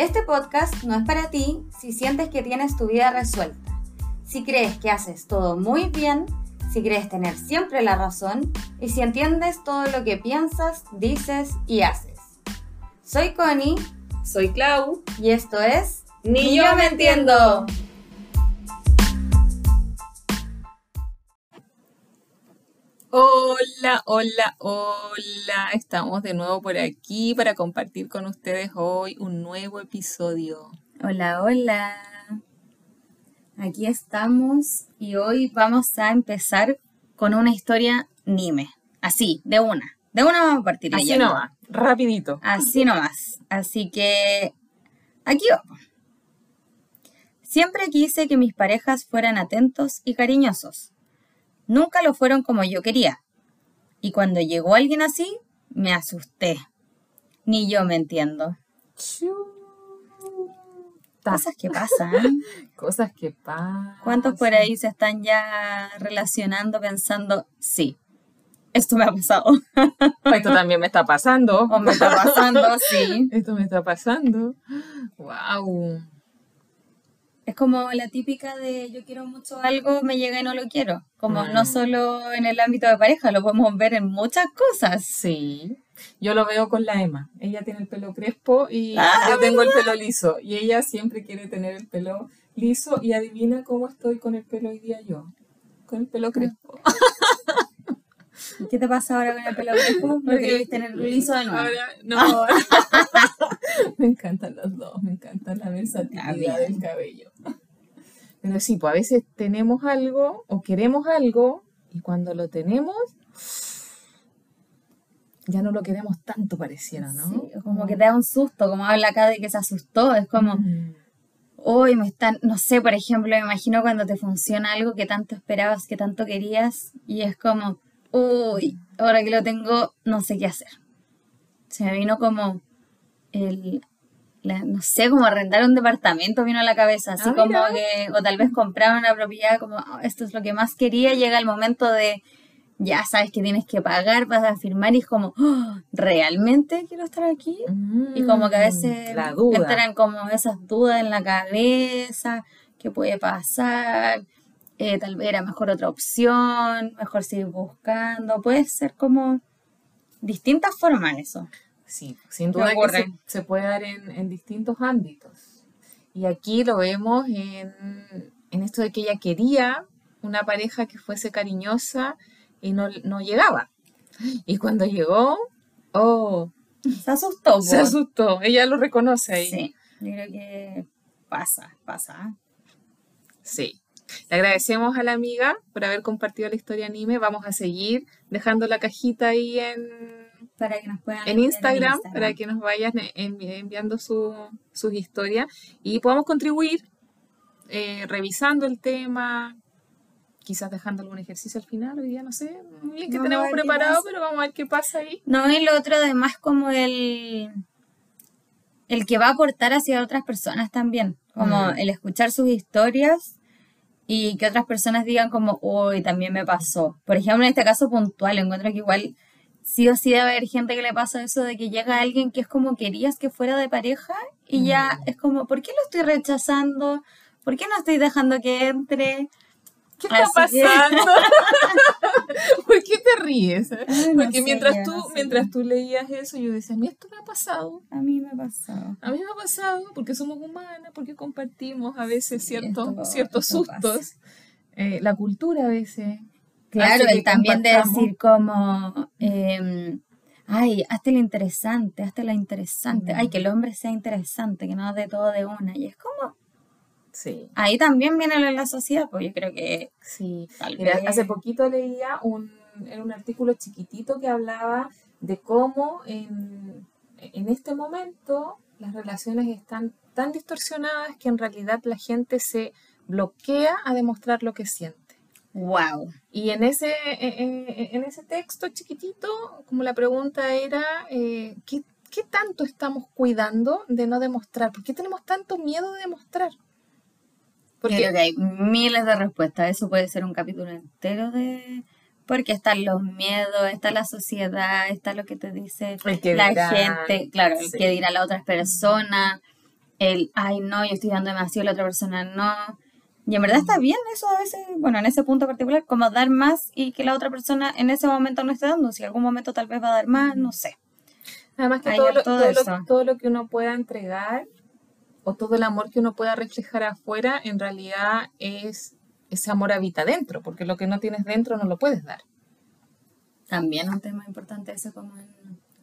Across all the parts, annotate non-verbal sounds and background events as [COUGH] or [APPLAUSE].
Este podcast no es para ti si sientes que tienes tu vida resuelta, si crees que haces todo muy bien, si crees tener siempre la razón y si entiendes todo lo que piensas, dices y haces. Soy Connie. Soy Clau. Y esto es Ni yo me entiendo. Hola, hola, hola. Estamos de nuevo por aquí para compartir con ustedes hoy un nuevo episodio. Hola, hola. Aquí estamos y hoy vamos a empezar con una historia Nime. Así, de una. De una vamos a partir. Así nomás, rapidito. Así nomás. Así que aquí vamos. Siempre quise que mis parejas fueran atentos y cariñosos. Nunca lo fueron como yo quería. Y cuando llegó alguien así, me asusté. Ni yo me entiendo. Cosas que pasan. [LAUGHS] Cosas que pasan. ¿Cuántos por ahí se están ya relacionando pensando, sí, esto me ha pasado? [LAUGHS] Esto también me está pasando. O me está pasando, sí. [LAUGHS] Esto me está pasando. Wow. Es como la típica de yo quiero mucho algo, me llega y no lo quiero. Como Mm. no solo en el ámbito de pareja, lo podemos ver en muchas cosas. Sí. Yo lo veo con la Emma. Ella tiene el pelo crespo y Ah, yo tengo el pelo liso. Y ella siempre quiere tener el pelo liso y adivina cómo estoy con el pelo hoy día yo. Con el pelo crespo. [LAUGHS] ¿Y ¿Qué te pasa ahora con el pelo crespo? ¿Lo querés tener liso de nuevo? Ahora, no. [LAUGHS] me encantan los dos, me encanta la versatilidad del cabello. Pero sí, pues a veces tenemos algo o queremos algo y cuando lo tenemos ya no lo queremos tanto pareciera, ¿no? Sí, como que te da un susto, como habla acá de que se asustó. Es como, Mm. hoy me están, no sé, por ejemplo, me imagino cuando te funciona algo que tanto esperabas, que tanto querías, y es como, uy, ahora que lo tengo, no sé qué hacer. Se me vino como el, la- no sé, como arrendar un departamento vino a la cabeza, así Ah, como que, o tal vez comprar una propiedad, como, "Oh, esto es lo que más quería, llega el momento de, ya sabes que tienes que pagar, vas a firmar, y es como, "Oh, ¿realmente quiero estar aquí? Y como que a veces Mm, la duda. entran como esas dudas en la cabeza, ¿qué puede pasar? Eh, tal vez era mejor otra opción, mejor seguir buscando. Puede ser como distintas formas eso. Sí, sin ¿Qué duda que se, se puede dar en, en distintos ámbitos. Y aquí lo vemos en, en esto de que ella quería una pareja que fuese cariñosa y no, no llegaba. Y cuando llegó, oh, Se asustó. se asustó. Ella lo reconoce ahí. Sí, yo creo que pasa, pasa. Sí. Le agradecemos a la amiga por haber compartido la historia anime. Vamos a seguir dejando la cajita ahí en, Para que nos puedan en Instagram, para que nos vayan envi- enviando su- sus historias y podamos contribuir eh, revisando el tema, quizás dejando algún ejercicio al final, hoy día no sé muy bien qué Vamos a tenemos preparado, pero vamos a ver qué pasa ahí. No, y lo otro además como el, el que va a aportar hacia otras personas también, como Mm. el escuchar sus historias y que otras personas digan como, uy, también me pasó. Por ejemplo, en este caso puntual, encuentro que igual sí o sí debe haber gente que le pasa eso de que llega alguien que es como querías que fuera de pareja y ya Mm. es como, ¿por qué lo estoy rechazando? ¿Por qué no estoy dejando que entre? ¿Qué está Así pasando? [LAUGHS] ¿Por qué te ríes? Ay, no Porque sé, mientras tú, no sé. mientras tú leías eso, yo decía, a mí esto me ha pasado. A mí me ha pasado. A mí me ha pasado porque somos humanas, porque compartimos a veces Sí, ciertos, esto- ciertos esto sustos. Eh, la cultura a veces. Claro, el también de decir como, em, ay, hazte lo interesante, hazte lo interesante, ay, que el hombre sea interesante, que no de todo de una. Y es como, Sí, ahí también viene lo de la sociedad, pues yo creo que sí. tal Mira, vez... hace poquito leía un, era un artículo chiquitito que hablaba de cómo en, en este momento las relaciones están tan distorsionadas que en realidad la gente se bloquea a demostrar lo que siente. Wow. Y en ese, eh, eh, en ese texto chiquitito, como la pregunta era, eh, ¿qué, qué tanto estamos cuidando de no demostrar? ¿Por qué tenemos tanto miedo de demostrar? Creo Porque que hay miles de respuestas. Eso puede ser un capítulo entero de... Porque están los miedos, está la sociedad, está lo que te dice que la gente, claro, el que dirá la otra persona. el, ay, no, yo estoy dando demasiado, la otra persona no. Y en verdad está bien eso a veces, bueno, en ese punto particular, como dar más y que la otra persona en ese momento no esté dando. Si en algún momento tal vez va a dar más, no sé. Además que todo lo, todo, lo- eso. todo lo que uno pueda entregar o todo el amor que uno pueda reflejar afuera, en realidad es ese amor habita dentro, porque lo que no tienes dentro no lo puedes dar. También un tema importante eso como en,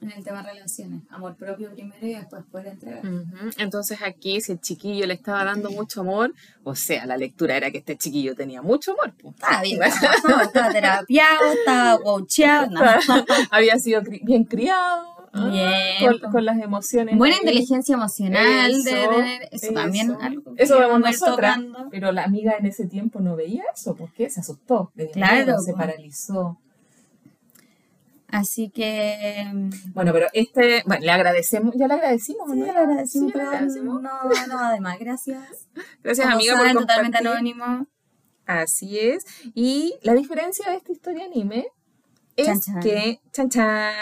en el tema relaciones. Amor propio primero y después poder entregar. Ujú. Entonces aquí, si el chiquillo le estaba dando mucho amor, o sea, la lectura era que este chiquillo tenía mucho amor. pues. Estaba bien, estaba terapiado, estaba coacheado, no. [LAUGHS] Había sido cri- bien criado, ah, Bien, con, con las emociones. Buena inteligencia emocional, de tener, eso, también eso. algo Eso vemos nosotras, tocando. pero la amiga en ese tiempo no veía eso, ¿por qué? Se asustó, dio Claro, miedo, se po. paralizó. Así que mm, Bueno, pero este, bueno, le agradecemos, ya le agradecimos, sí, ¿no? le agradecimos, Sí, le pero agradecimos. no, no va de más, gracias. [LAUGHS] Gracias, Como amiga, saben, por totalmente anónimo. Así es. Y la diferencia de esta historia anime es Chan, chan. que, chan, chan,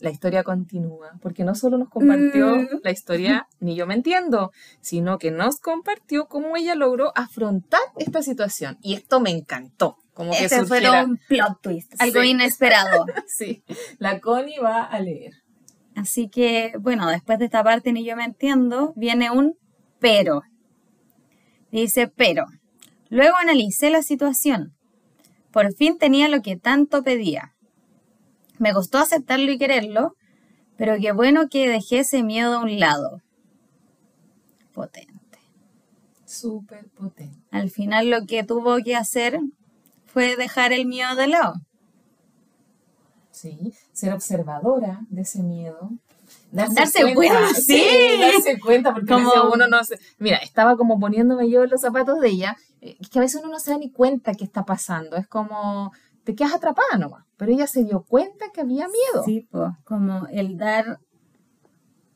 la historia continúa, porque no solo nos compartió Mm. la historia, [LAUGHS] ni yo me entiendo, sino que nos compartió cómo ella logró afrontar esta situación. Y esto me encantó. Como que Ese fue surgiera- un plot twist, algo Sí. inesperado. [LAUGHS] Sí, la Connie va a leer. Así que, bueno, después de esta parte ni yo me entiendo, viene un pero. Dice, pero. Luego analicé la situación. Por fin tenía lo que tanto pedía. Me costó aceptarlo y quererlo, pero qué bueno que dejé ese miedo a un lado. Potente. Súper potente. Al final lo que tuvo que hacer fue dejar el miedo de lado. Sí, ser observadora de ese miedo. Darse cuenta, [LAUGHS] sí. darse cuenta, porque a veces Como- uno no se... Mira, estaba como poniéndome yo en los zapatos de ella, eh, es que a veces uno no se da ni cuenta que está pasando, es como, te quedas atrapada nomás, pero ella se dio cuenta que había miedo. Sí, pues, como el dar,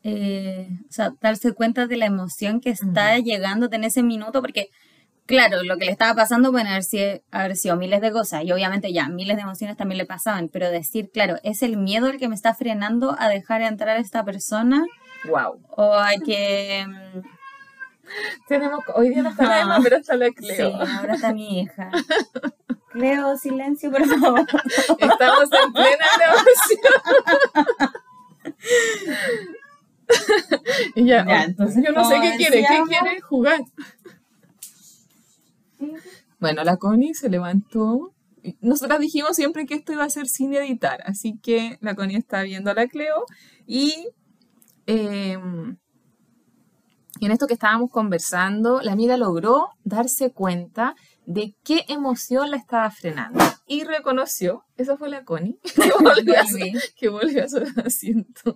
eh, o sea, darse cuenta de la emoción que está llegándote en ese minuto, porque, claro, lo que le estaba pasando pueden haber sido, haber sido miles de cosas, y obviamente ya, miles de emociones también le pasaban, pero decir, claro, es el miedo el que me está frenando a dejar entrar a esta persona, Wow. o hay que... [LAUGHS] Tenemos, hoy día no está la Emma, pero está la Sí, Cleo. ahora está mi hija. [LAUGHS] Cleo, silencio, por favor. Estamos en plena grabación. ya, Ya, entonces, yo no sé qué quiere, ¿qué quiere jugar? Bueno, la Connie se levantó. Nosotras dijimos siempre que esto iba a ser sin editar, así que la Connie está viendo a la Cleo y eh, y en esto que estábamos conversando, la amiga logró darse cuenta de qué emoción la estaba frenando y reconoció, esa fue la Connie, [LAUGHS] que [LAUGHS] volvió a su- que volvió a su asiento.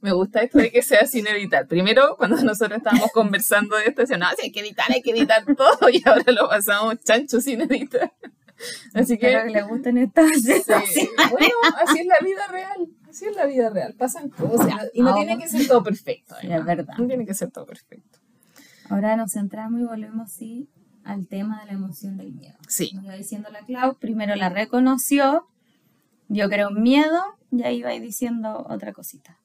Me gusta esto de que sea sin editar. Primero, cuando nosotros estábamos conversando de esto, decían, no, si hay que editar, hay que editar todo, y ahora lo pasamos chancho sin editar. Así que, Espero que le gusten estas sí, bueno, así es la vida real. Así es la vida real. Pasan cosas. Y no tiene que ser todo perfecto. Sí, es verdad. No tiene que ser todo perfecto. Ahora nos centramos y volvemos sí al tema de la emoción del miedo. Sí. Nos iba diciendo la Clau, primero la reconoció, yo creo miedo, y ahí iba diciendo otra cosita.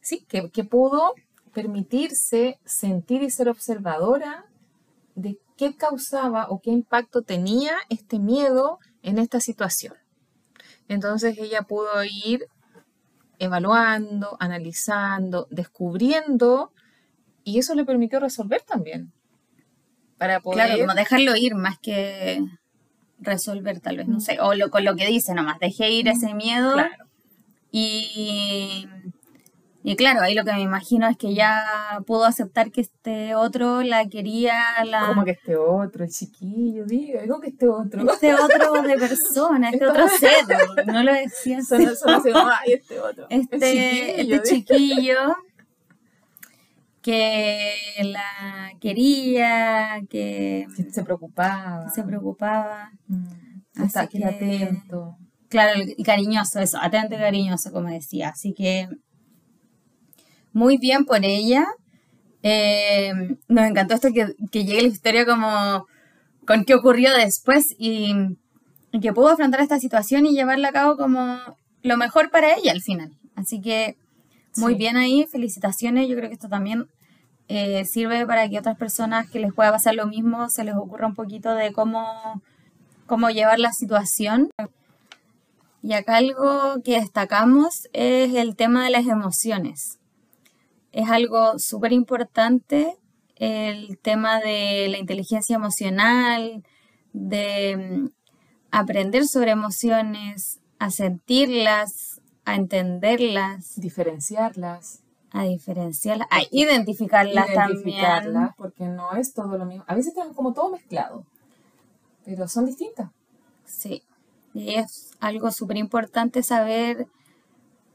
Sí, que, que pudo permitirse sentir y ser observadora de qué causaba o qué impacto tenía este miedo en esta situación. Entonces ella pudo ir evaluando, analizando, descubriendo y eso le permitió resolver también. Para poder... Claro, como dejarlo ir más que resolver tal vez, no sé, o lo, con lo que dice nomás, dejé ir ese miedo Claro. y, y claro, ahí lo que me imagino es que ya pudo aceptar que este otro la quería, la... Como que este otro, el chiquillo, diga, como que este otro. Este otro de [LAUGHS] persona, este otro [LAUGHS] ser, no lo decía así. Son, son así como, ay, este otro. Este, chiquillo, este chiquillo que la quería, que que se preocupaba. se preocupaba. Mm, Así que que- atento. Claro, y cariñoso, eso, atento y cariñoso, como decía. Así que muy bien por ella. Eh, nos encantó esto que, que llegue la historia como con qué ocurrió después y, y que pudo afrontar esta situación y llevarla a cabo como lo mejor para ella al final. Así que muy Sí. bien ahí, felicitaciones. Yo creo que esto también eh, sirve para que otras personas que les pueda pasar lo mismo se les ocurra un poquito de cómo, cómo llevar la situación. Y acá algo que destacamos es el tema de las emociones. Es algo súper importante el tema de la inteligencia emocional, de mm, aprender sobre emociones, a sentirlas, a entenderlas. Diferenciarlas. A diferenciarlas, a identificarlas, identificarlas también. Porque no es todo lo mismo. A veces están como todo mezclado, pero son distintas. Sí, y es algo súper importante saber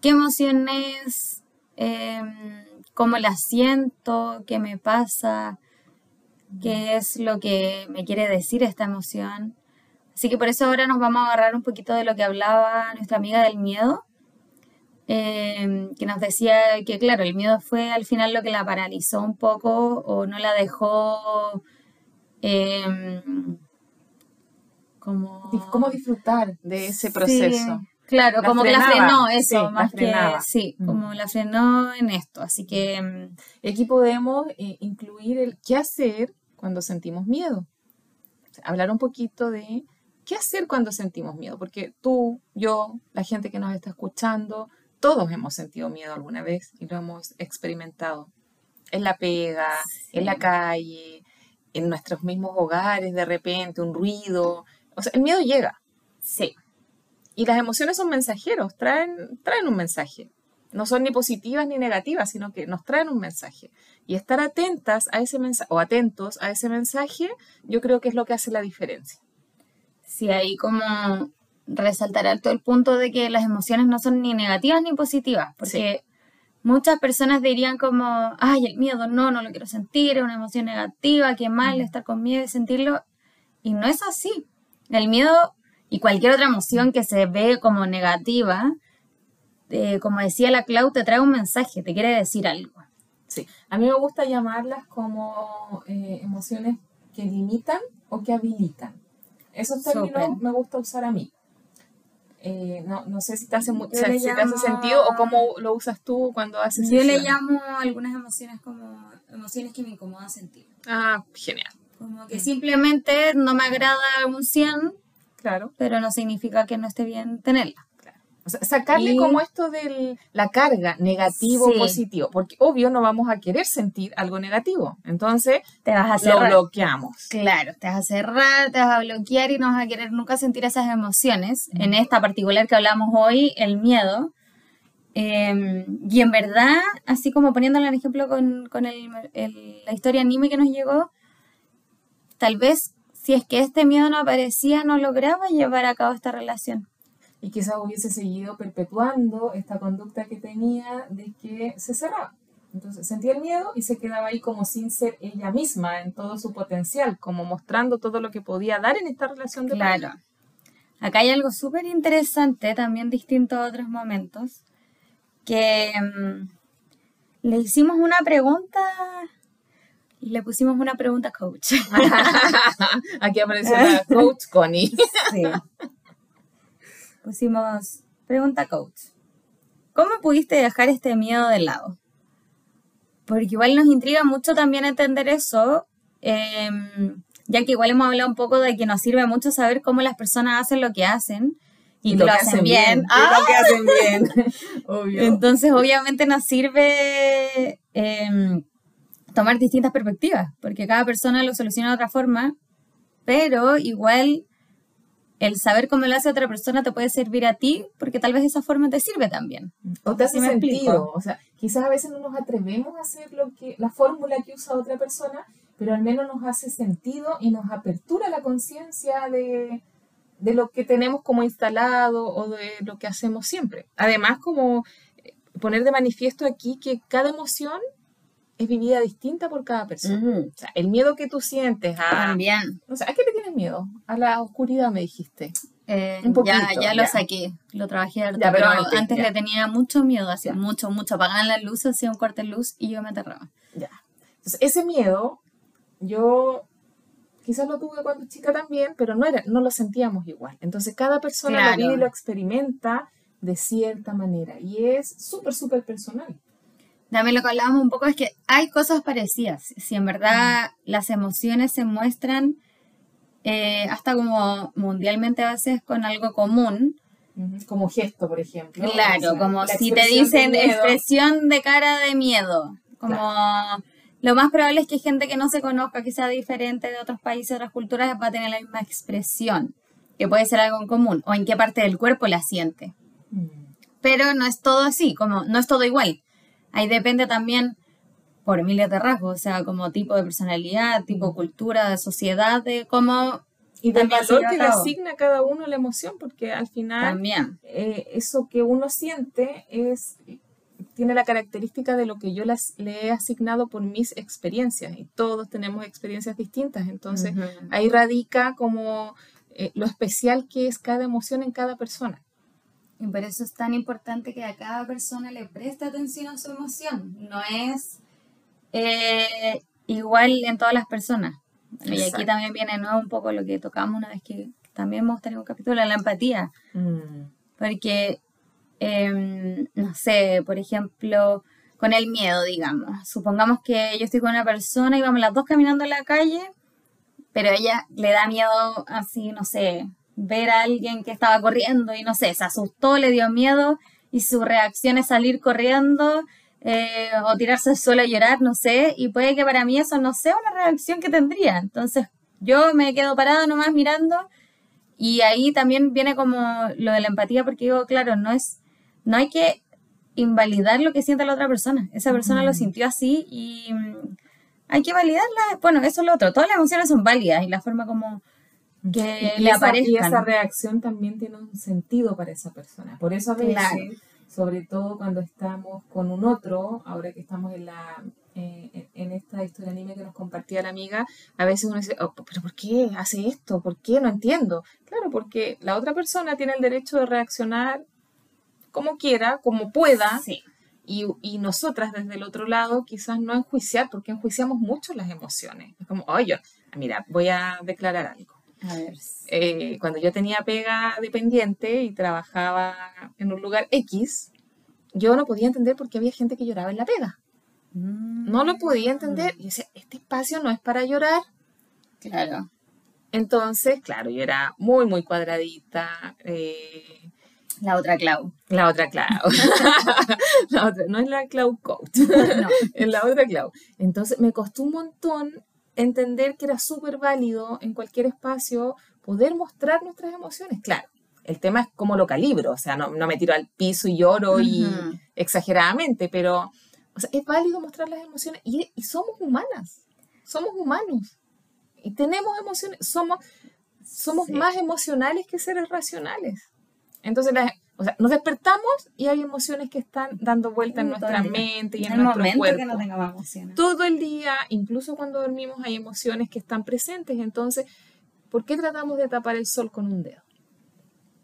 qué emociones, em, cómo las siento, qué me pasa, qué es lo que me quiere decir esta emoción. Así que por eso ahora nos vamos a agarrar un poquito de lo que hablaba nuestra amiga del miedo, em, que nos decía que, claro, el miedo fue al final lo que la paralizó un poco o no la dejó em, como... ¿Cómo disfrutar de ese proceso? claro, como que la frenó eso, más que sí, mm. como la frenó en esto. Así que em, aquí podemos eh, incluir el qué hacer cuando sentimos miedo. hablar un poquito de ¿Qué hacer cuando sentimos miedo? Porque tú, yo, la gente que nos está escuchando, todos hemos sentido miedo alguna vez y lo hemos experimentado. En la pega, en la calle, en nuestros mismos hogares, de repente, un ruido. O sea, el miedo llega. Sí. Y las emociones son mensajeros, traen, traen un mensaje. No son ni positivas ni negativas, sino que nos traen un mensaje. Y estar atentas a ese mensaje, o atentos a ese mensaje, yo creo que es lo que hace la diferencia. Sí, ahí como resaltar alto el punto de que las emociones no son ni negativas ni positivas, porque muchas personas dirían como, ay, el miedo no, no lo quiero sentir, es una emoción negativa, qué mal estar con miedo y sentirlo, y no es así. El miedo y cualquier otra emoción que se ve como negativa, eh, como decía la Clau, te trae un mensaje, te quiere decir algo. Sí, a mí me gusta llamarlas como eh, emociones que limitan o que habilitan. Esos términos me gusta usar a mí. Eh, no, no, sé si te hace, mucho, si te hace sentido o cómo lo usas tú cuando haces Yo le llamo algunas emociones como emociones que me incomodan sentir. Ah, genial. Como que simplemente no me agrada un 100, claro. pero no significa que no esté bien tenerla. O sea, sacarle como esto de la carga negativo positivo, porque obvio no vamos a querer sentir algo negativo. Entonces, te vas a cerrar. lo bloqueamos. Claro, te vas a cerrar, te vas a bloquear y no vas a querer nunca sentir esas emociones. En esta particular que hablamos hoy, el miedo. Em, y en verdad, así como poniéndole el ejemplo con, la historia anime que nos llegó, tal vez si es que este miedo no aparecía, no lograba llevar a cabo esta relación y quizás hubiese seguido perpetuando esta conducta que tenía de que se cerraba. Entonces sentía el miedo y se quedaba ahí como sin ser ella misma en todo su potencial, como mostrando todo lo que podía dar en esta relación de Claro. Acá hay algo súper interesante, también distinto a otros momentos, que mm, le hicimos una pregunta, le pusimos una pregunta coach. [LAUGHS] Aquí apareció la coach Connie. [LAUGHS] sí pusimos, pregunta coach, ¿cómo pudiste dejar este miedo de lado? Porque igual nos intriga mucho también entender eso, em, ya que igual hemos hablado un poco de que nos sirve mucho saber cómo las personas hacen lo que hacen y, lo, que hacen bien. Ah. lo que hacen bien. Entonces, obviamente nos sirve em, tomar distintas perspectivas, porque cada persona lo soluciona de otra forma, pero igual el saber cómo lo hace otra persona te puede servir a ti, porque tal vez esa forma te sirve también. O te hace sentido. O sea, quizás a veces no nos atrevemos a hacer lo que, la fórmula que usa otra persona, pero al menos nos hace sentido y nos apertura la conciencia de, de lo que tenemos como instalado o de lo que hacemos siempre. Además, como poner de manifiesto aquí que cada emoción es vivida distinta por cada persona. O sea, el miedo que tú sientes a... También. O sea, ¿a qué le tienes miedo? A la oscuridad, me dijiste. Eh, Un poquito, ya, ya, lo saqué, lo trabajé pero, antes, le tenía mucho miedo, hacía mucho, mucho. Apagaban las luces, hacía un corte de luz y yo me aterraba. Ya. Entonces, ese miedo, yo quizás lo tuve cuando chica también, pero no, era, no lo sentíamos igual. Entonces, cada persona lo vive y lo experimenta de cierta manera y es súper, súper personal. También lo que hablábamos un poco es que hay cosas parecidas. Si en verdad las emociones se muestran eh, hasta como mundialmente a veces con algo común. Como gesto, por ejemplo. Claro, como si te dicen expresión de cara de miedo. Como lo más probable es que gente que no se conozca, que sea diferente de otros países, otras culturas, va a tener la misma expresión, que puede ser algo en común, o en qué parte del cuerpo la siente. Mm. Pero no es todo así, como no es todo igual. Ahí depende también por miles de rasgos, o sea, como tipo de personalidad, tipo cultura, de sociedad, de cómo... Y del valor que le asigna cada uno la emoción, porque al final también. Eh, eso que uno siente es tiene la característica de lo que yo las, le he asignado por mis experiencias y todos tenemos experiencias distintas, entonces ahí radica como eh, lo especial que es cada emoción en cada persona. Y por eso es tan importante que a cada persona le preste atención a su emoción, no es eh, igual en todas las personas. y aquí también viene nuevo un poco lo que tocamos una vez que también hemos tenido un capítulo la empatía. Mm. Porque, em, no sé, por ejemplo, con el miedo, digamos. Supongamos que yo estoy con una persona y vamos las dos caminando en la calle, pero ella le da miedo así, no sé, ver a alguien que estaba corriendo y no sé, se asustó, le dio miedo y su reacción es salir corriendo eh, o tirarse al suelo a llorar, no sé, y puede que para mí eso no sea una reacción que tendría. Entonces yo me quedo parada nomás mirando y ahí también viene como lo de la empatía porque digo, claro, no es, no hay que invalidar lo que siente la otra persona. Esa persona lo sintió así y mm, hay que validarla. Bueno, eso es lo otro. Todas las emociones son válidas y la forma como que le aparezcan. Y esa reacción también tiene un sentido para esa persona. Por eso a veces sobre todo cuando estamos con un otro, ahora que estamos en la eh, en esta historia anime que nos compartía la amiga, a veces uno dice, oh, pero ¿por qué hace esto? ¿Por qué? No entiendo. Claro, porque la otra persona tiene el derecho de reaccionar como quiera, como pueda, y, y, nosotras desde el otro lado quizás no enjuiciar, porque enjuiciamos mucho las emociones. Es como, oye, mira, voy a declarar algo. A ver. Eh, cuando yo tenía pega dependiente y trabajaba en un lugar X, yo no podía entender por qué había gente que lloraba en la pega. No lo podía entender. Y decía, este espacio no es para llorar. Claro. Entonces, claro, yo era muy, muy cuadradita. Eh, la otra Clau. La otra Clau. [LAUGHS] no es la Clau Coach. [LAUGHS] no. [LAUGHS] es la otra Clau. Entonces, me costó un montón entender que era súper válido en cualquier espacio poder mostrar nuestras emociones. Claro, el tema es cómo lo calibro, o sea, no, me tiro al piso y lloro y exageradamente, pero o sea, es válido mostrar las emociones y, somos humanas, somos humanos y tenemos emociones, somos, somos más emocionales que seres racionales. Entonces, o sea, nos despertamos y hay emociones que están dando vuelta en nuestra mente y en, nuestro cuerpo. Que no emociones. Todo el día, incluso cuando dormimos, hay emociones que están presentes. Entonces, ¿por qué tratamos de tapar el sol con un dedo?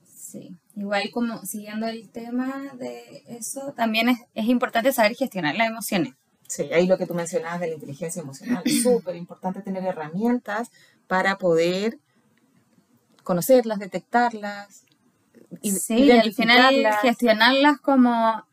Sí, igual como siguiendo el tema de eso, también es, es importante saber gestionar las emociones. Sí, ahí lo que tú mencionabas de la inteligencia emocional, súper importante tener herramientas para poder conocerlas, detectarlas, sí, al final gestionarlas como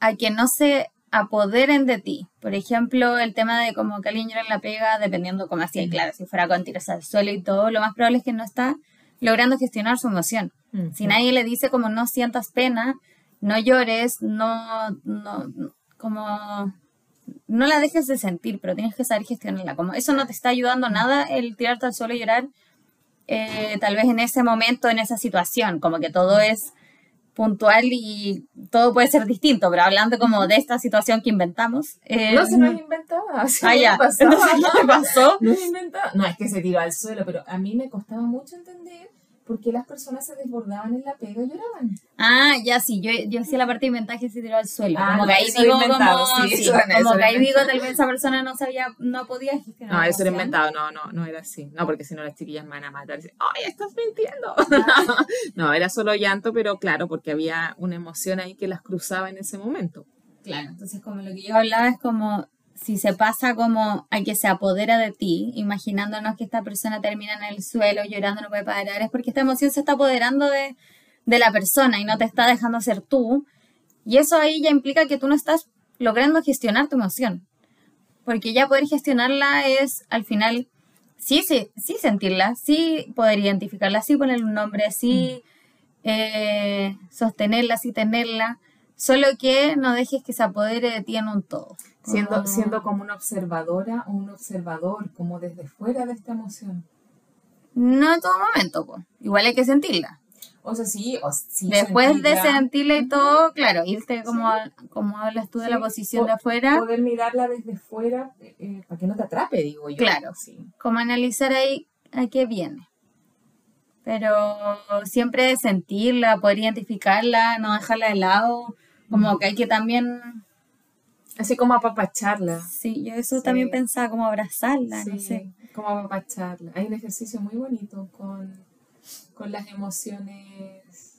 a que no se apoderen de ti. Por ejemplo, el tema de como que alguien llora en la pega, dependiendo como así, claro, si fuera con tiros al suelo y todo, lo más probable es que no está logrando gestionar su emoción. Si nadie le dice como no sientas pena, no llores, no, no, como no la dejes de sentir, pero tienes que saber gestionarla. Como eso no te está ayudando nada el tirarte al suelo y llorar, eh, tal vez en ese momento, en esa situación, como que todo es puntual y todo puede ser distinto, pero hablando como de esta situación que inventamos. Eh, no, se no es inventada. [LAUGHS] ah, ya. Pasó. [LAUGHS] ¿Qué pasó? No es inventada. No, es que se tiró al suelo, pero a mí me costaba mucho entender porque las personas se desbordaban en la pega y lloraban. Ah, ya sí, yo, yo hacía la parte de inventaje y se tiró al suelo. Ah, como que ahí digo, como, sí, como que ahí digo, tal vez esa persona no sabía, no podía gestionar. No, eso era inventado, no, no, no era así. No, porque si no las chiquillas me van a matar. ¡Ay, estás mintiendo! Ah. [LAUGHS] no, era solo llanto, pero claro, porque había una emoción ahí que las cruzaba en ese momento. Claro, entonces como lo que yo hablaba es como si se pasa como a que se apodera de ti, imaginándonos que esta persona termina en el suelo llorando, no puede parar, es porque esta emoción se está apoderando de, de la persona y no te está dejando ser tú. Y eso ahí ya implica que tú no estás logrando gestionar tu emoción. Porque ya poder gestionarla es al final, sí, sí, sí sentirla, sí poder identificarla, sí ponerle un nombre, sí eh, sostenerla, sí tenerla, solo que no dejes que se apodere de ti en un todo. Siendo, Como- siendo como una observadora o un observador, como desde fuera de esta emoción. No en todo momento, po. igual hay que sentirla. O sea, sí, o sí Después de sentirla, y todo, claro, irte como, como hablas tú de la posición po- de afuera, Poder mirarla desde fuera eh, eh, para que no te atrape, digo yo. Claro. Sí. como analizar ahí a qué viene. Pero siempre sentirla, poder identificarla, no dejarla de lado, como que hay que también, Así como apapacharla. sí, yo eso Sí. también pensaba, como abrazarla, no Sí, sé. como apapacharla. Hay un ejercicio muy bonito con, con las emociones.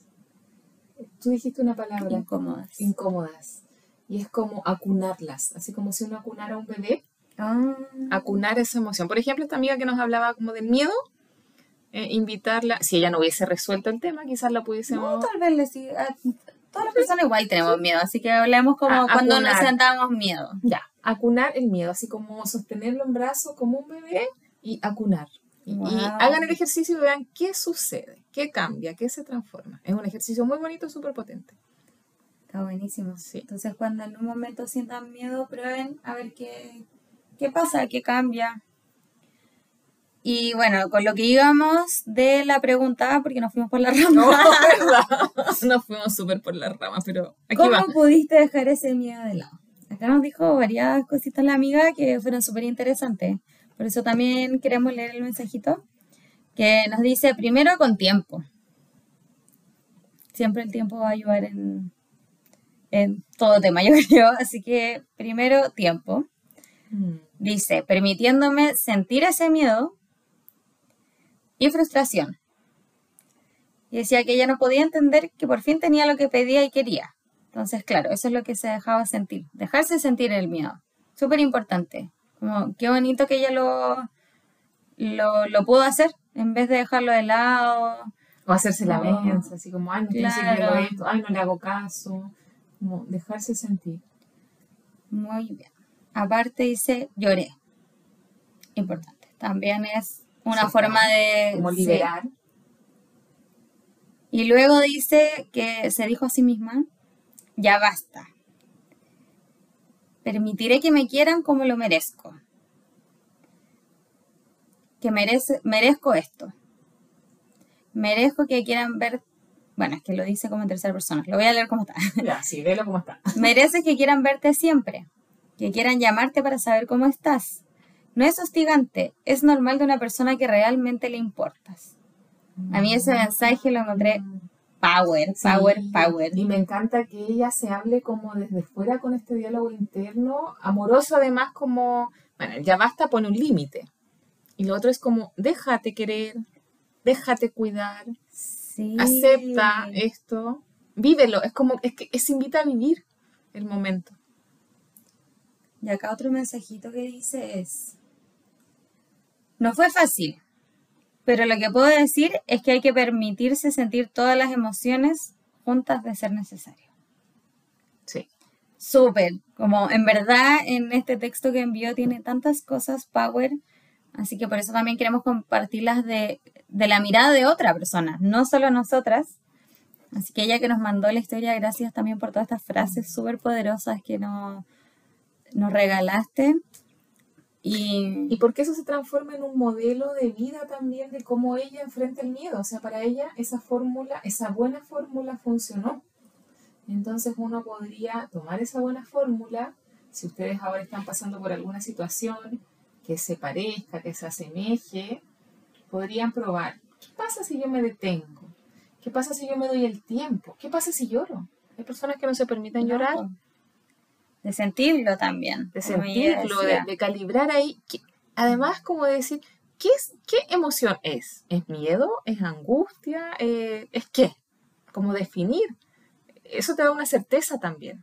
Tú dijiste una palabra. Incómodas. Incómodas. Y es como acunarlas. Así como si uno acunara a un bebé. Ah, Acunar esa emoción. Por ejemplo, esta amiga que nos hablaba como del miedo. eh, invitarla. Si ella no hubiese resuelto el tema, quizás la no, pudiésemos. tal vez le sí, a- todas las personas igual tenemos miedo, así que hablemos como A- cuando nos sentamos miedo. Ya, acunar el miedo, así como sostenerlo en brazo como un bebé y acunar. Y, hagan el ejercicio y vean qué sucede, qué cambia, qué se transforma. Es un ejercicio muy bonito, súper potente. Está buenísimo. Sí. Entonces, cuando en un momento sientan miedo, prueben a ver qué, qué pasa, qué cambia. Y bueno, con lo que íbamos de la pregunta, porque nos fuimos por la rama, No. [LAUGHS] Nos fuimos súper por las ramas, pero aquí ¿cómo va. pudiste dejar ese miedo de lado? Acá nos dijo varias cositas la amiga que fueron súper interesantes. Por eso también queremos leer el mensajito que nos dice, primero con tiempo. Siempre el tiempo va a ayudar en, en todo tema, [LAUGHS] yo creo. Así que primero tiempo. Mm, Dice, permitiéndome sentir ese miedo y frustración. Y decía que ella no podía entender que por fin tenía lo que pedía y quería. Entonces, claro, eso es lo que se dejaba sentir. Dejarse sentir el miedo. Súper importante. Como, qué bonito que ella lo, lo, lo pudo hacer en vez de dejarlo de lado. O hacerse la No. mensa, así como, ay, no Claro. esto, ay, no le hago caso. Como dejarse sentir. Muy bien. Aparte dice, lloré. Importante. También es una Sí, forma de... Como sí. liberar. Y luego dice que se dijo a sí misma, ya basta. Permitiré que me quieran como lo merezco. Que merece, merezco esto. Merezco que quieran ver... Bueno, es que lo dice como en tercera persona. Lo voy a leer como está. [LAUGHS] Ya, sí, velo cómo está. Mereces que quieran verte siempre, que quieran llamarte para saber cómo estás. No es hostigante, es normal de una persona que realmente le importas. A mí ese mensaje lo encontré power, power, Sí, power. Y me encanta que ella se hable como desde fuera con este diálogo interno, amoroso además como, bueno, ya basta, pone un límite. Y lo otro es como, déjate querer, déjate cuidar, Sí. acepta esto, vívelo, es como, es que es invita a vivir el momento. Y acá otro mensajito que dice es, no fue fácil, pero lo que puedo decir es que hay que permitirse sentir todas las emociones juntas de ser necesario. Sí. Súper, como en verdad en este texto que envió tiene tantas cosas power, así que por eso también queremos compartirlas de, de la mirada de otra persona, no solo nosotras. Así que ella que nos mandó la historia, gracias también por todas estas frases súper poderosas que nos, nos regalaste. Y, Y porque eso se transforma en un modelo de vida también de cómo ella enfrenta el miedo. O sea, para ella esa fórmula, esa buena fórmula funcionó. Entonces uno podría tomar esa buena fórmula, si ustedes ahora están pasando por alguna situación que se parezca, que se asemeje, podrían probar, ¿qué pasa si yo me detengo? ¿Qué pasa si yo me doy el tiempo? ¿Qué pasa si lloro? Hay personas que no se permiten llorar No, de sentirlo también. de sentirlo, de, calibrar ahí. que- además, como de decir, ¿qué, es, ¿qué emoción es? ¿Es miedo? ¿Es angustia? Eh, ¿Es qué? Como definir. Eso te da una certeza también.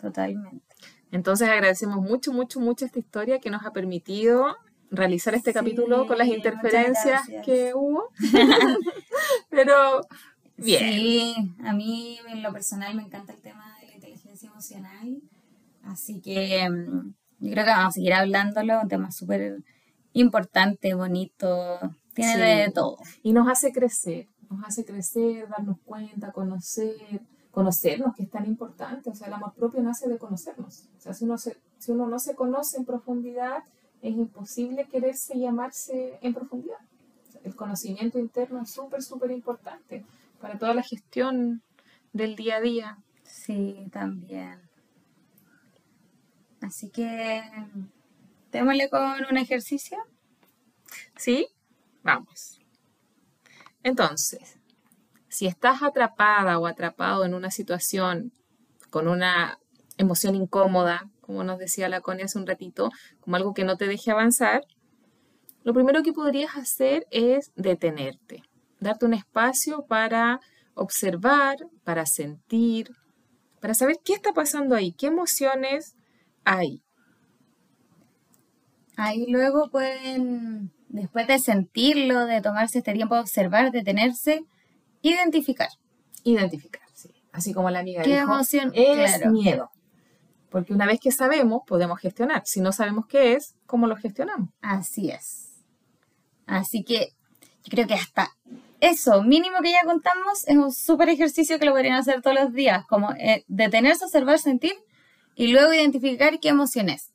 Totalmente. Entonces agradecemos mucho, mucho, mucho esta historia que nos ha permitido realizar este Sí, capítulo con las interferencias que hubo. [LAUGHS] Pero bien. Sí, a mí en lo personal me encanta el tema emocional Así que mm, yo creo que vamos a seguir hablándolo, un tema súper importante, bonito, tiene Sí. de todo. Y nos hace crecer, nos hace crecer, darnos cuenta, conocer, conocernos, que es tan importante. O sea, el amor propio nace de conocernos. O sea, si uno, se- si uno no se conoce en profundidad, es imposible quererse y amarse en profundidad. O sea, el conocimiento interno es súper, súper importante para toda la gestión del día a día. Sí, también. Así que démosle con un ejercicio. ¿Sí? Vamos. Entonces, si estás atrapada o atrapado en una situación con una emoción incómoda, como nos decía la hace un ratito, como algo que no te deje avanzar, lo primero que podrías hacer es detenerte, darte un espacio para observar, para sentir, para saber qué está pasando ahí, qué emociones hay. Ahí luego pueden, después de sentirlo, de tomarse este tiempo de observar, detenerse, identificar. Identificar, sí. Así como la amiga ¿Qué dijo, emoción? es Claro. miedo. Porque una vez que sabemos, podemos gestionar. Si no sabemos qué es, ¿cómo lo gestionamos? Así es. Así que yo creo que hasta eso mínimo que ya contamos es un súper ejercicio que lo podrían hacer todos los días, como eh, detenerse, observar, sentir y luego identificar qué emoción es.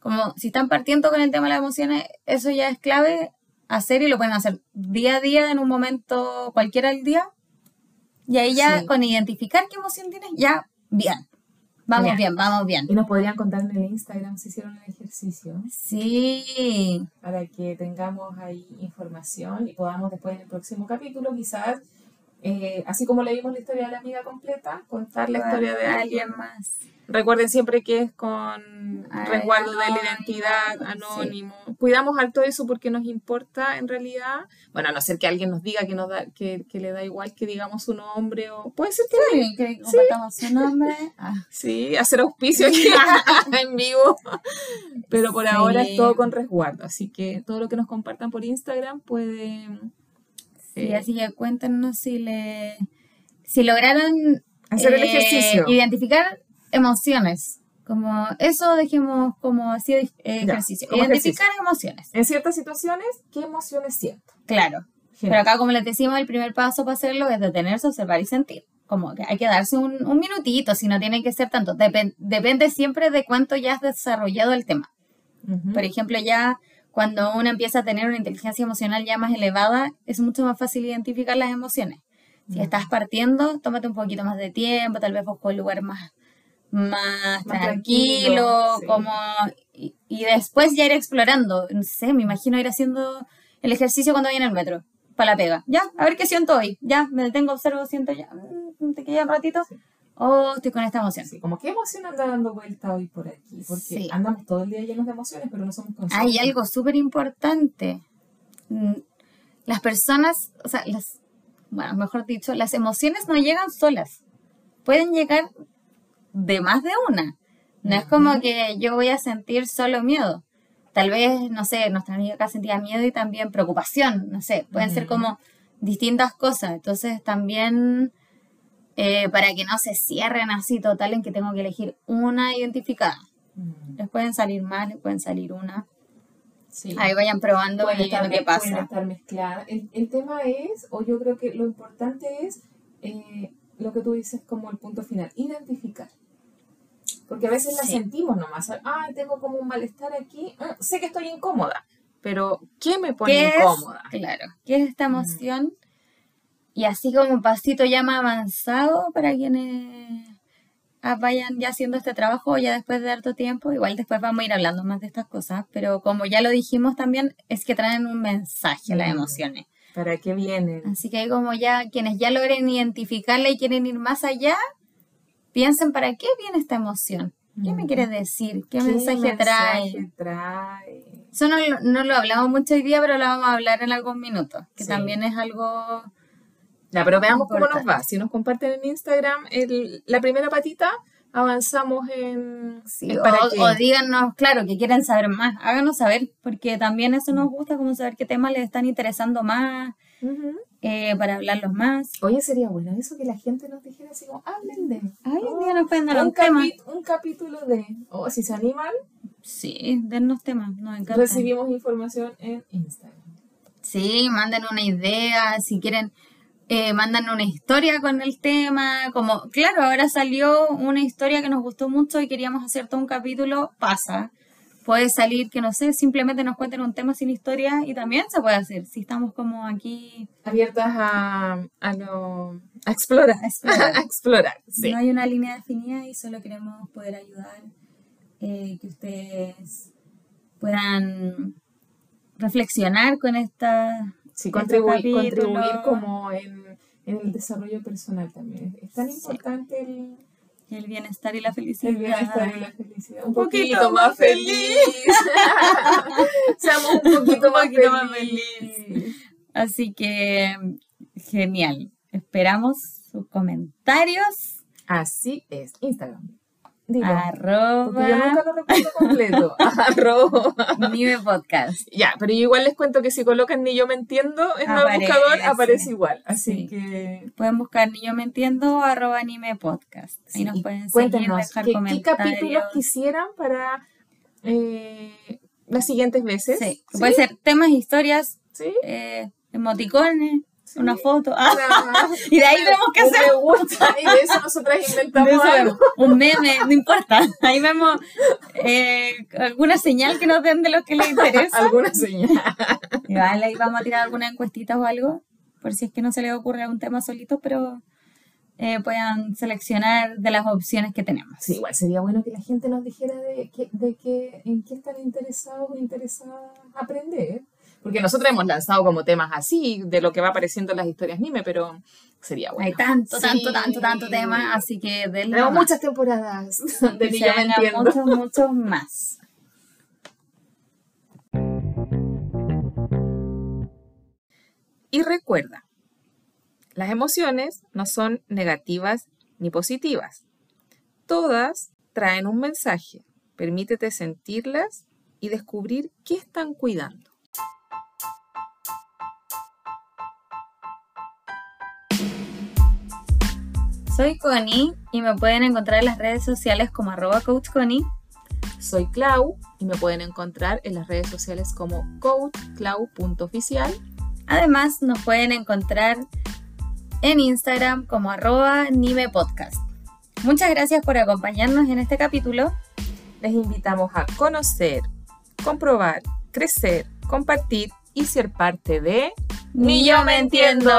Como si están partiendo con el tema de las emociones, eso ya es clave hacer y lo pueden hacer día a día en un momento cualquiera del día. Y ahí ya Sí. con identificar qué emoción tienes, ya bien. Vamos Bien. bien, vamos bien. Y nos podrían contar en el Instagram si hicieron el ejercicio Sí, para que tengamos ahí información y podamos después en el próximo capítulo quizás, eh, así como leímos la historia de la amiga completa, contar la historia de alguien. más. Recuerden siempre que es con Ay, resguardo de la anónimo, identidad, sí. anónimo. Cuidamos alto eso porque nos importa en realidad. Bueno, a no ser que alguien nos diga que, nos da, que, que le da igual que digamos su nombre o puede ser que Sí, que compartamos su nombre. [LAUGHS] Ah, Sí, hacer auspicio aquí [LAUGHS] en vivo. Pero por Sí. ahora es todo con resguardo. Así que todo lo que nos compartan por Instagram puede sí, Eh. así que cuéntenos si le si lograron hacer el eh, ejercicio. identificar emociones. Como eso dejemos como así de eh, Ya, ejercicio. como Identificar emociones. En ciertas situaciones, ¿qué emociones siento? Claro. Pero acá, como les decimos, el primer paso para hacerlo es detenerse, observar y sentir. Como que hay que darse un, un minutito, si no tiene que ser tanto. Depen- depende siempre de cuánto ya has desarrollado el tema. Por ejemplo, ya cuando uno empieza a tener una inteligencia emocional ya más elevada, es mucho más fácil identificar las emociones. Si estás partiendo, tómate un poquito más de tiempo, tal vez busca un lugar más, más, Más tranquilo, tranquilo, sí. como y, y después ya ir explorando. No sé, me imagino ir haciendo el ejercicio cuando voy en el metro, para la pega. Ya, a ver qué siento hoy. Ya, me detengo, observo, siento ya. mm, Te queda un ratito. Sí. Oh, estoy con esta emoción. Sí, como qué emoción anda dando vuelta hoy por aquí. Porque Sí. andamos todo el día llenos de emociones, pero no somos conscientes. Hay algo súper importante. Mm, Las personas, o sea, las, bueno, mejor dicho, las emociones no llegan solas. Pueden llegar de más de una. No es como que yo voy a sentir solo miedo. Tal vez, no sé, nuestra amiga acá sentía miedo y también preocupación, no sé, pueden ser como distintas cosas. Entonces también, eh, para que no se cierren así total en que tengo que elegir una identificada. Les pueden salir más, les pueden salir una. Sí. Ahí vayan probando pueden y viendo qué pasa. estar mezcladas. El, el tema es, o yo creo que lo importante es eh, lo que tú dices como el punto final, identificar. Porque a veces la Sí. sentimos nomás. Ay, tengo como un malestar aquí. mm, sé que estoy incómoda, pero ¿qué me pone ¿Qué es? incómoda? Claro, ¿qué es esta emoción? Y así como un pasito ya más avanzado para quienes ah, vayan ya haciendo este trabajo ya después de harto tiempo. Igual después vamos a ir hablando más de estas cosas, pero como ya lo dijimos también, es que traen un mensaje las Mm. emociones. ¿Para qué vienen? Así que ahí como ya quienes ya logren identificarla y quieren ir más allá, piensen para qué viene esta emoción. ¿Qué me quiere decir? ¿Qué, mensaje, trae? mensaje trae? Eso no, lo- no lo hablamos mucho hoy día, pero lo vamos a hablar en algún minuto, que Sí. también es algo... Ya, pero veamos cómo nos va. Si nos comparten en Instagram el- la primera patita, avanzamos en, Sí, en o, para qué. o díganos, claro, que quieren saber más, háganos saber, porque también eso nos gusta, como saber qué temas les están interesando más, Ujú. Eh, para hablarlos más. Oye, sería bueno eso que la gente nos dijera así como, hablen de. Ay, un Oh, día nos pueden dar un, un un capítulo de. O si se animan, Sí, dennos temas, nos encanta. recibimos información en Instagram. Sí, manden una idea, si quieren, eh, mandan una historia con el tema, como, claro, ahora salió una historia que nos gustó mucho y queríamos hacer todo un capítulo, pasa. Puede salir que, no sé, simplemente nos cuenten un tema sin historia y también se puede hacer, si estamos como aquí Abiertas a, a, lo, a explorar. a explorar. [LAUGHS] A explorar, sí. No hay una línea definida y solo queremos poder ayudar, eh, que ustedes puedan reflexionar con esta... Sí, estos contribuir, capítulos. contribuir como en, en el desarrollo personal también. Es tan Sí. importante el, el bienestar y la felicidad. el bienestar y la felicidad. Un, Un poquito, poquito más feliz. [LAUGHS] Seamos un poquito, Un más, poquito más feliz. Así que, genial. Esperamos sus comentarios. Así es. Instagram. Dilo. Yo Arroba nunca lo recuerdo completo. [LAUGHS] Arroba. Nive Podcast. Ya, pero yo igual les cuento que si colocan ni yo me entiendo en el buscador aparece igual. Así Sí. que Pueden buscar Ni Yo Me Entiendo arroba Anime Podcast. Ahí Sí, nos pueden seguir, cuéntenos dejar ¿qué, qué comentarios. capítulos quisieran para eh, las siguientes veces. Sí, puede ser temas, historias, eh, emoticones, Sí. una foto. Ah, Una- [LAUGHS] y de ahí vemos qué hacer. me gusta y de eso nosotras inventamos eso algo. Un meme, no importa. [LAUGHS] Ahí vemos eh, alguna señal que nos den de lo que les interesa. [LAUGHS] Alguna señal. Igual ahí vamos a tirar alguna encuestita o algo, por si es que no se les ocurre algún tema solito, pero eh, puedan seleccionar de las opciones que tenemos. Sí, igual sería bueno que la gente nos dijera de, que, de que, en qué están interesados o interesadas aprender. Porque nosotros hemos lanzado como temas así, de lo que va apareciendo en las historias anime, pero sería bueno. Hay tanto, Sí. tanto, tanto, tanto tema, así que Tenemos muchas temporadas [LAUGHS] [LAUGHS] de Que se muchos, muchos más. Y recuerda, las emociones no son negativas ni positivas. Todas traen un mensaje. Permítete sentirlas y descubrir qué están cuidando. Soy Connie y me pueden encontrar en las redes sociales como arroba coach Connie. Soy Clau y me pueden encontrar en las redes sociales como coachclau.oficial. Además, nos pueden encontrar en Instagram como arroba Nime Podcast. Muchas gracias por acompañarnos en este capítulo. Les invitamos a conocer, comprobar, crecer, compartir y ser parte de Ni yo me entiendo.